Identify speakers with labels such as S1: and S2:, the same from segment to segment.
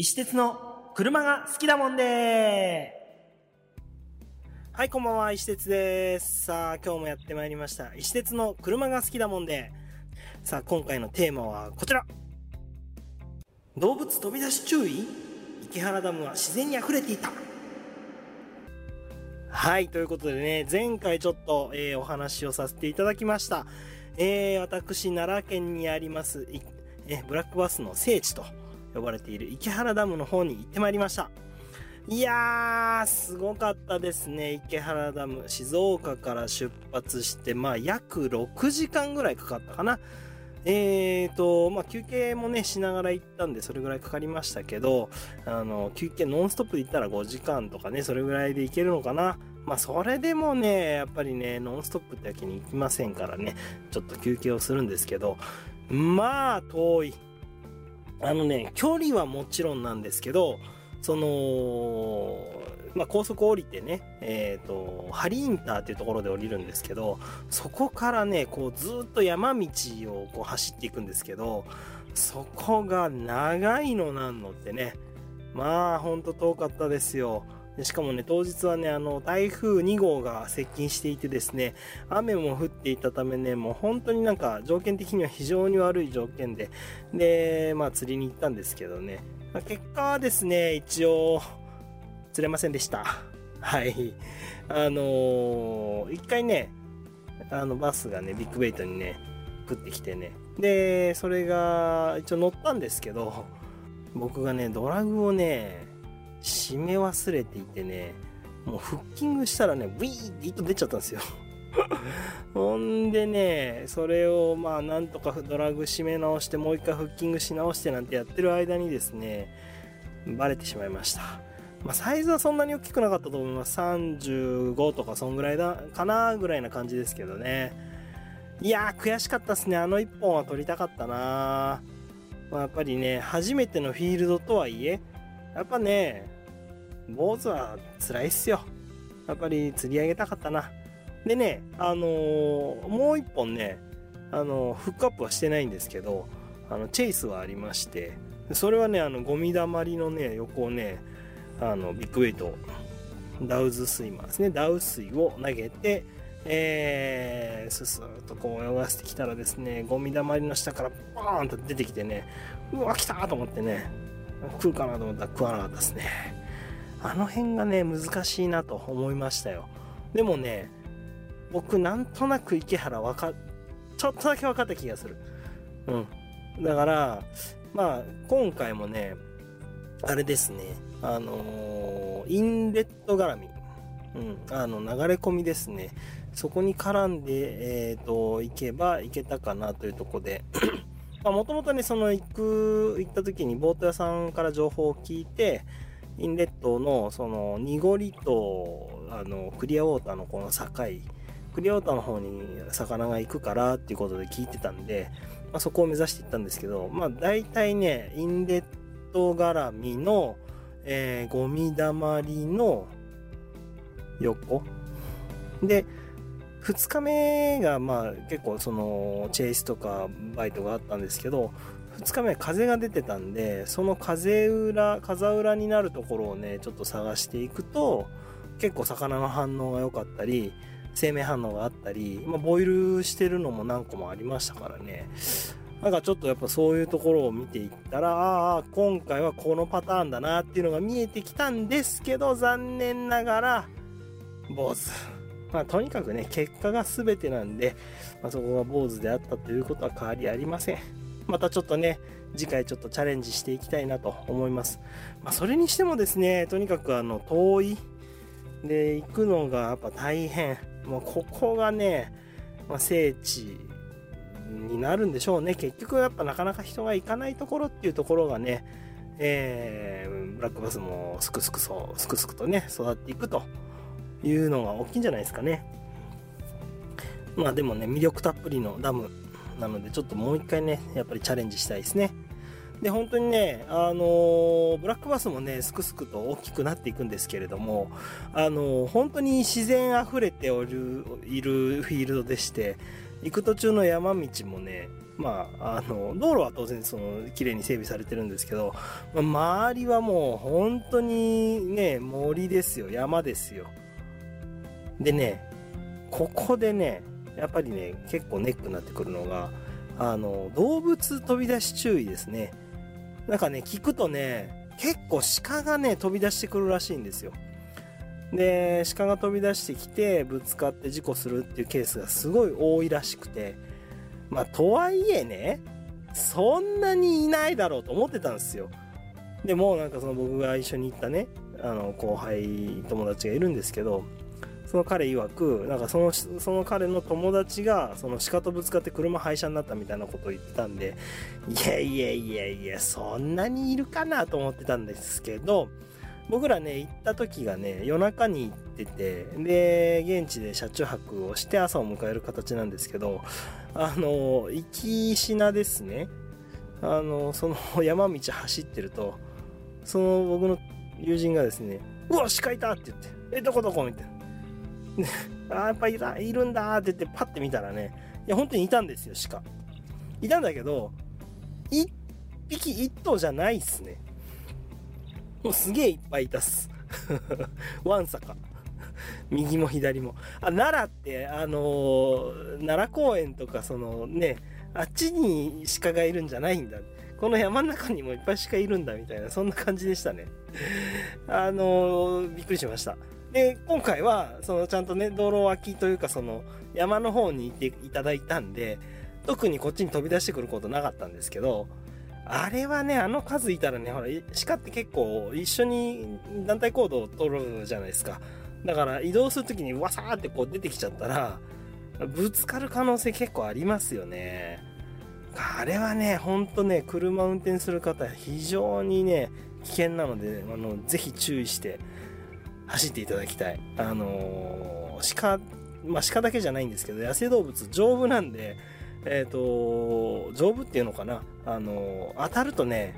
S1: 石鉄の車が好きだもんではい、こんばんは、石鉄です。さあ、今日もやってまいりました。石鉄の車が好きだもんで。さあ、今回のテーマはこちら。動物飛び出し注意？池原ダムは自然に溢れていた。はい、ということでね、前回ちょっと、えーお話をさせていただきました。えー私、奈良県にあります、いえブラックバスの聖地と呼ばれている池原ダムの方に行ってまいりました。いやー、すごかったですね、池原ダム。静岡から出発して、まあ、約6時間ぐらいかかったかな。えーと、まあ、休憩もね、しながら行ったんで、それぐらいかかりましたけど、あの、休憩ノンストップで行ったら5時間とかね、それぐらいで行けるのかな。まあ、それでもね、やっぱりね、ノンストップってわけに行きませんからね、ちょっと休憩をするんですけど、まあ、遠い。あのね、距離はもちろんなんですけど、その、まあ、高速降りてね、えっ、と、ハリインターっていうところで降りるんですけど、そこからね、こうずっと山道をこう走っていくんですけど、そこが長いのなんのってね、まあ、ほんと遠かったですよ。でしかもね、当日はね、あの、台風2号が接近していてですね、雨も降っていたためね、もう本当になんか条件的には非常に悪い条件で、で、まあ釣りに行ったんですけどね、まあ結果はですね、一応、釣れませんでした。はい。あのー一回ね、あの、バスがね、ビッグベイトにね、食ってきてね。で、それが、一応乗ったんですけど、僕がね、ドラグをね、締め忘れていてね、もうフッキングしたらね、ウィーって糸出ちゃったんですよ。ほんでね、それをまあなんとかドラグ締め直してもう一回フッキングし直してなんてやってる間にですね、バレてしまいました。まあサイズはそんなに大きくなかったと思います。35とかそんぐらいだかなぐらいな感じですけどね。いやー悔しかったですね。あの一本は取りたかったなまあ、やっぱりね、初めてのフィールドとはいえ、やっぱね、坊主は辛いっすよ。やっぱり釣り上げたかったな。でね、あのーもう一本ね、あのーフックアップはしてないんですけど、あの、チェイスはありまして、それはね、あの、ゴミだまりのね、横をね、あの、ビッグウェイト、ダウズスイマーですね、ダウ水を投げて、えー、ススッとこう泳がせてきたらですね、ゴミだまりの下からバーンと出てきてね、うわ、来たと思ってね、食うかなと思ったら食わなかったですね。あの辺がね、難しいなと思いましたよ。でもね、僕なんとなく池原わか、ちょっとだけ分かった気がする。うん。だから、まあ、今回もね、あれですね、あのーインレット絡み。うん、あの、流れ込みですね。そこに絡んで、えっ、と、行けば行けたかなというとこで、もともとね、その行く、行った時にボート屋さんから情報を聞いて、インレットの、その、濁りと、あの、クリアウォーターのこの境、クリアウォーターの方に魚が行くからっていうことで聞いてたんで、まあ、そこを目指していったんですけど、まあ、大体ね、インレット絡みの、えーゴミだまりの横？で、2日目がまあ結構そのチェイスとかバイトがあったんですけど、2日目風が出てたんで、その風裏、風裏になるところをね、ちょっと探していくと、結構魚の反応が良かったり、生命反応があったり、まあ、ボイルしてるのも何個もありましたからね。なんかちょっとやっぱそういうところを見ていったら、ああ、今回はこのパターンだなっていうのが見えてきたんですけど、残念ながら、坊主。まあとにかくね、結果が全てなんで、まあ、そこが坊主であったということは変わりありません。またちょっとね、次回ちょっとチャレンジしていきたいなと思います。まあそれにしてもですね、とにかくあの、遠い。で、行くのがやっぱ大変。もうここがね、まあ、聖地になるんでしょうね。結局やっぱなかなか人が行かないところっていうところがね、えー、ブラックバスもすくすくそう、すくすくとね、育っていくというのが大きいんじゃないですかね。まあでもね、魅力たっぷりのダムなので、ちょっともう一回ね、やっぱりチャレンジしたいですね。で、本当にね、あのーブラックバスもね、すくすくと大きくなっていくんですけれども、あのー本当に自然あふれておる、いるフィールドでして、行く途中の山道もね、まあ、あの、道路は当然その、綺麗に整備されてるんですけど、まあ、周りはもう本当にね、森ですよ、山ですよ。でね、ここでね、やっぱりね、結構ネックになってくるのが、あの、動物飛び出し注意ですね。なんかね、聞くとね、結構鹿がね、飛び出してくるらしいんですよ。で、鹿が飛び出してきて、ぶつかって事故するっていうケースがすごい多いらしくて、まあ、とはいえね、そんなにいないだろうと思ってたんですよ。でも、なんかその僕が一緒に行ったね、あの、後輩友達がいるんですけど、その彼曰く、なんかその、その彼の友達が、その鹿とぶつかって車廃車になったみたいなことを言ってたんで、いやいやいやいや、そんなにいるかなと思ってたんですけど、僕らね、行った時がね、夜中に行ってて、で、現地で車中泊をして朝を迎える形なんですけど、あの、行き品ですね。あの、その山道走ってると、その僕の友人がですね、うわ、鹿いたって言って、え、どこどこ？みたいな。あやっぱいた、いるんだって言ってパッて見たらね、いや、本当にいたんですよ、鹿。いたんだけど、一匹一頭じゃないっすね。もうすげえいっぱいいたっす。わんさか。右も左も。あ、奈良って、あのー、奈良公園とか、そのね、あっちに鹿がいるんじゃないんだ。この山の中にもいっぱい鹿いるんだみたいな、そんな感じでしたね。あのー、びっくりしました。で、今回は、そのちゃんとね、道路脇というかその山の方に行っていただいたんで、特にこっちに飛び出してくることなかったんですけど、あれはね、あの数いたらね、ほら、鹿って結構一緒に団体行動を取るじゃないですか。だから移動するときにわさーってこう出てきちゃったら、ぶつかる可能性結構ありますよね。あれはね、ほんとね、車運転する方非常にね、危険なので、あの、ぜひ注意して走っていただきたい。あのー、鹿、まあ、鹿だけじゃないんですけど、野生動物丈夫なんで、えっ、ー、と、丈夫っていうのかな。あのー、当たるとね、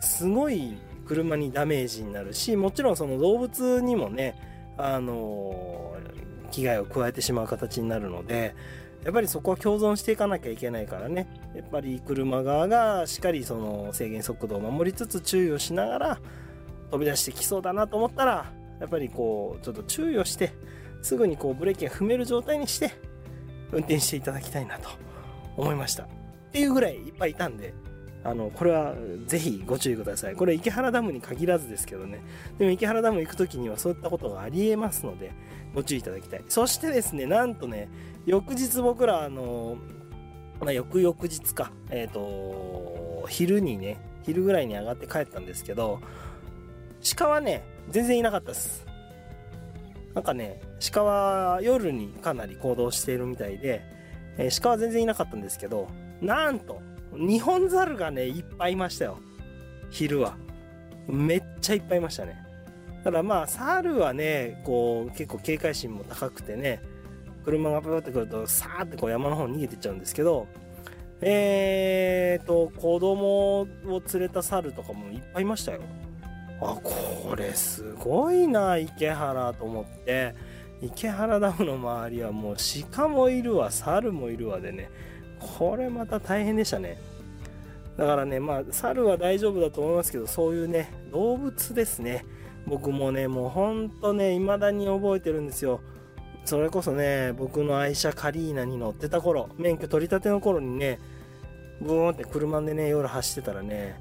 S1: すごい車にダメージになるし、もちろんその動物にもね、あの危害を加えてしまう形になるので、やっぱりそこは共存していかなきゃいけないからね。やっぱり車側がしっかりその制限速度を守りつつ注意をしながら飛び出してきそうだなと思ったら、やっぱりこう、ちょっと注意をして、すぐにこうブレーキが踏める状態にして、運転していただきたいなと思いました。っていうぐらいいっぱいいたんで、あの、これはぜひご注意ください。これ池原ダムに限らずですけどね。でも池原ダム行く時にはそういったことがありえますので、ご注意いただきたい。そしてですね、なんとね、翌日僕ら、あの、まあ、翌々日か、えっ、ー、と、昼にね、昼ぐらいに上がって帰ったんですけど、鹿はね、全然いなかったです。なんかね、鹿は夜にかなり行動しているみたいで、えー、鹿は全然いなかったんですけど、なんと、日本猿がね、いっぱいいましたよ。昼は。めっちゃいっぱいいましたね。ただまあ、猿はね、こう、結構警戒心も高くてね、車がプーってくると、さーってこう山の方に逃げてっちゃうんですけど、えーと、子供を連れた猿とかもいっぱいいましたよ。あ、これすごいな、池原と思って、池原ダムの周りはもう鹿もいるわ、猿もいるわでね、これまた大変でしたね。だからね、まあ、猿は大丈夫だと思いますけど、そういうね、動物ですね。僕もね、もうほんとね、未だに覚えてるんですよ。それこそね、僕の愛車カリーナに乗ってた頃、免許取り立ての頃にね、ブーンって車でね、夜走ってたらね、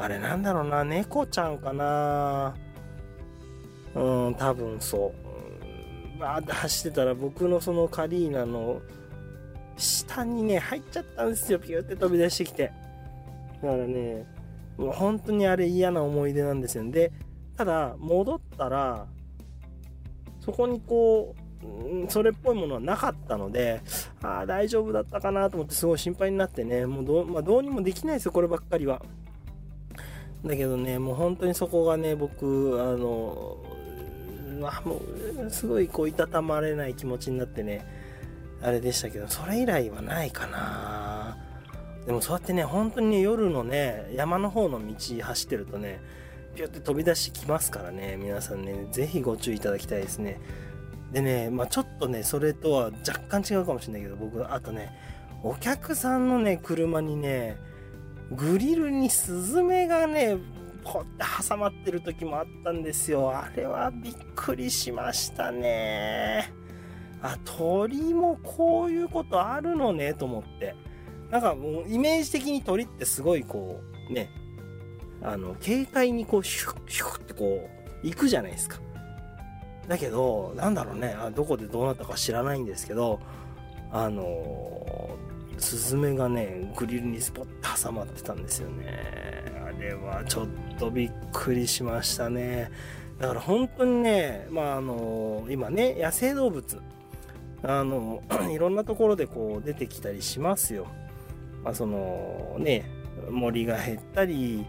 S1: あれなんだろうな、猫ちゃんかなうん、多分そう。バーって走ってたら僕のそのカリーナの下にね、入っちゃったんですよ。ピューって飛び出してきて。だからね、もう本当にあれ嫌な思い出なんですよ。で、ただ、戻ったら、そこにこう、それっぽいものはなかったので、ああ、大丈夫だったかなと思ってすごい心配になってね、もうど,、まあ、どうにもできないですよ、こればっかりは。だけどね、もう本当にそこがね、僕、あの、あもう、すごいこう、いたたまれない気持ちになってね、あれでしたけど、それ以来はないかなでもそうやってね、本当に、夜のね、山の方の道走ってるとね、ピュって飛び出してきますからね、皆さんね、ぜひご注意いただきたいですね。でね、まあちょっとね、それとは若干違うかもしれないけど、僕、あとね、お客さんのね、車にね、グリルにスズメがね、ポって挟まってる時もあったんですよ。あれはびっくりしましたね。あ、鳥もこういうことあるのね、と思って。なんかもうイメージ的に鳥ってすごいこう、ね、あの、軽快にこう、シュッシュッってこう、行くじゃないですか。だけど、なんだろうね、あどこでどうなったか知らないんですけど、あのスズメがね、グリルにスポッと挟まってたんですよね。あれはちょっとびっくりしましたね。だから本当にね、まああの今ね、野生動物、あの、いろんなところでこう出てきたりしますよ。まあそのね、森が減ったり、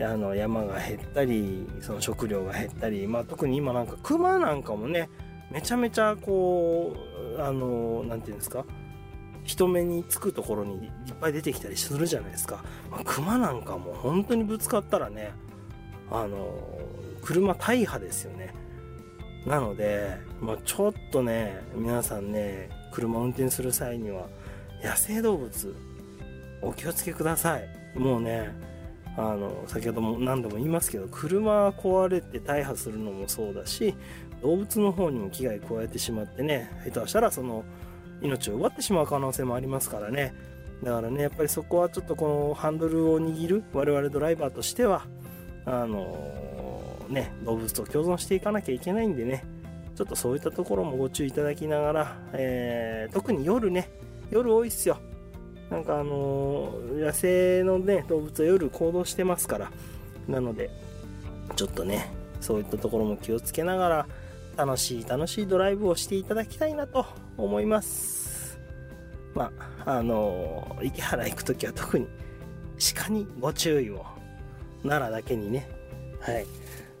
S1: あの山が減ったりその食料が減ったり、まあ、特に今なんかクマなんかもねめちゃめちゃこうあの何て言うんですか？人目につくところにいっぱい出てきたりするじゃないですか、まあ、クマなんかも本当にぶつかったらねあの車大破ですよね。なので、まあ、ちょっとね皆さんね車運転する際には野生動物お気をつけください。もうねあの先ほども何度も言いますけど車壊れて大破するのもそうだし動物の方にも危害加えてしまってね下手したらその命を奪ってしまう可能性もありますからね。だからねやっぱりそこはちょっとこのハンドルを握る我々ドライバーとしてはあのね動物と共存していかなきゃいけないんでね。ちょっとそういったところもご注意いただきながら、えー、特に夜ね夜多いっすよ。なんかあのー、野生のね、動物は夜行動してますから。なので、ちょっとね、そういったところも気をつけながら、楽しい楽しいドライブをしていただきたいなと思います。まあ、あのー、池原行くときは特に鹿にご注意を。奈良だけにね。はい。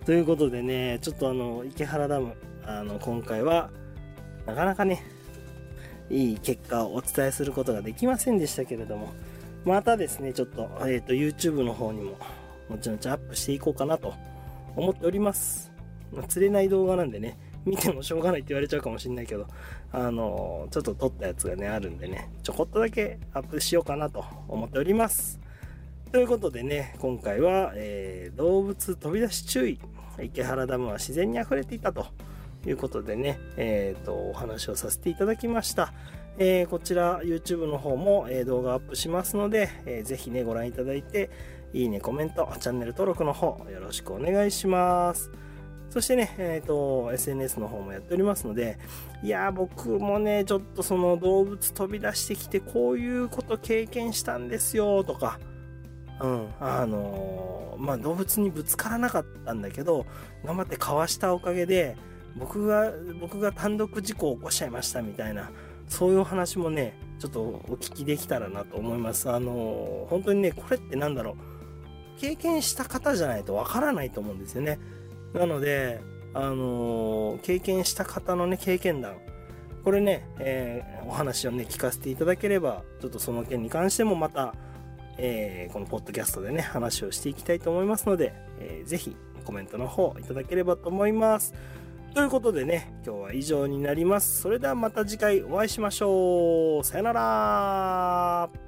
S1: ということでね、ちょっとあの、池原ダム、あの、今回は、なかなかね、いい結果をお伝えすることができませんでしたけれども、またですね、ちょっと、えっ、ー、と、YouTube の方にも、後々アップしていこうかなと思っております。釣れない動画なんでね、見てもしょうがないって言われちゃうかもしんないけど、あの、ちょっと撮ったやつがね、あるんでね、ちょこっとだけアップしようかなと思っております。ということでね、今回は、えー、動物飛び出し注意。池原ダムは自然に溢れていたということでね、えっ、ー、と、お話をさせていただきました。えー、こちら YouTube の方も、え、動画アップしますので、えー、ぜひね、ご覧いただいて、いいね、コメント、チャンネル登録の方、よろしくお願いします。そしてね、えっ、ー、と、SNS の方もやっておりますので、いやー僕もね、ちょっとその動物飛び出してきて、こういうこと経験したんですよ、とか、うん、あのー、まあ、動物にぶつからなかったんだけど、頑張ってかわしたおかげで、僕が、僕が単独事故を起こしちゃいましたみたいな、そういうお話もね、ちょっとお聞きできたらなと思います。あの、本当にね、これってなんだろう、経験した方じゃないとわからないと思うんですよね。なので、あの、経験した方のね、経験談、これね、えー、お話をね、聞かせていただければ、ちょっとその件に関してもまた、えー、このポッドキャストでね、話をしていきたいと思いますので、えー、ぜひコメントの方いただければと思います。ということでね、今日は以上になります。それではまた次回お会いしましょう。さよなら